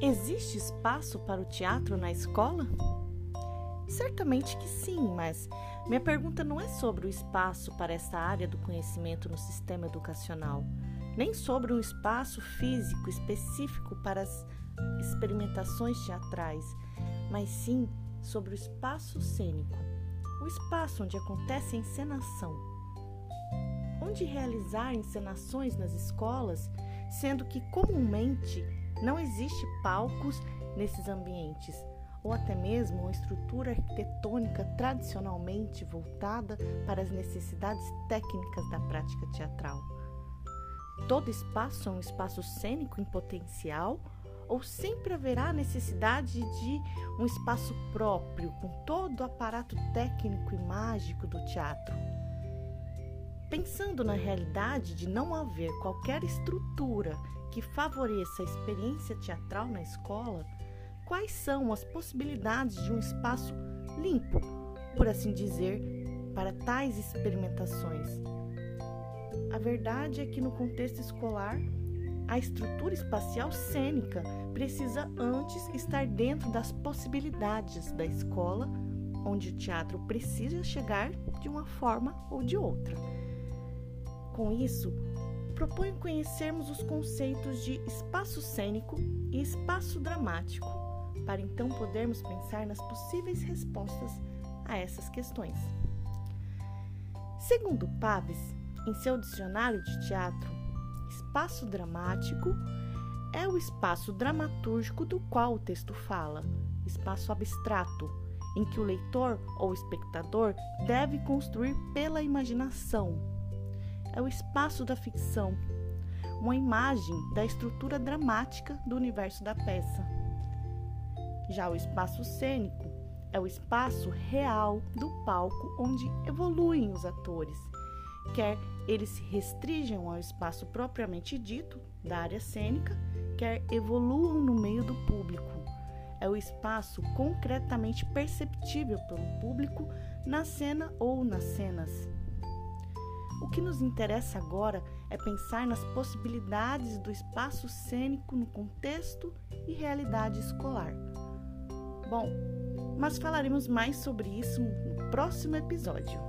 Existe espaço para o teatro na escola? Certamente que sim, mas minha pergunta não é sobre o espaço para essa área do conhecimento no sistema educacional, nem sobre um espaço físico específico para as experimentações teatrais, mas sim sobre o espaço cênico, o espaço onde acontece a encenação. Onde realizar encenações nas escolas, sendo que comumente não existe palcos nesses ambientes, ou até mesmo uma estrutura arquitetônica tradicionalmente voltada para as necessidades técnicas da prática teatral. Todo espaço é um espaço cênico em potencial ou sempre haverá necessidade de um espaço próprio, com todo o aparato técnico e mágico do teatro? Pensando na realidade de não haver qualquer estrutura que favoreça a experiência teatral na escola, quais são as possibilidades de um espaço limpo, por assim dizer, para tais experimentações? A verdade é que no contexto escolar, a estrutura espacial cênica precisa antes estar dentro das possibilidades da escola, onde o teatro precisa chegar de uma forma ou de outra. Com isso, proponho conhecermos os conceitos de espaço cênico e espaço dramático, para então podermos pensar nas possíveis respostas a essas questões. Segundo Paves, em seu dicionário de teatro, espaço dramático é o espaço dramatúrgico do qual o texto fala, espaço abstrato, em que o leitor ou espectador deve construir pela imaginação. É o espaço da ficção, uma imagem da estrutura dramática do universo da peça. Já o espaço cênico é o espaço real do palco onde evoluem os atores quer eles se restringam ao espaço propriamente dito da área cênica, quer evoluam no meio do público. É o espaço concretamente perceptível pelo público na cena ou nas cenas. O que nos interessa agora é pensar nas possibilidades do espaço cênico no contexto e realidade escolar. Bom, mas falaremos mais sobre isso no próximo episódio.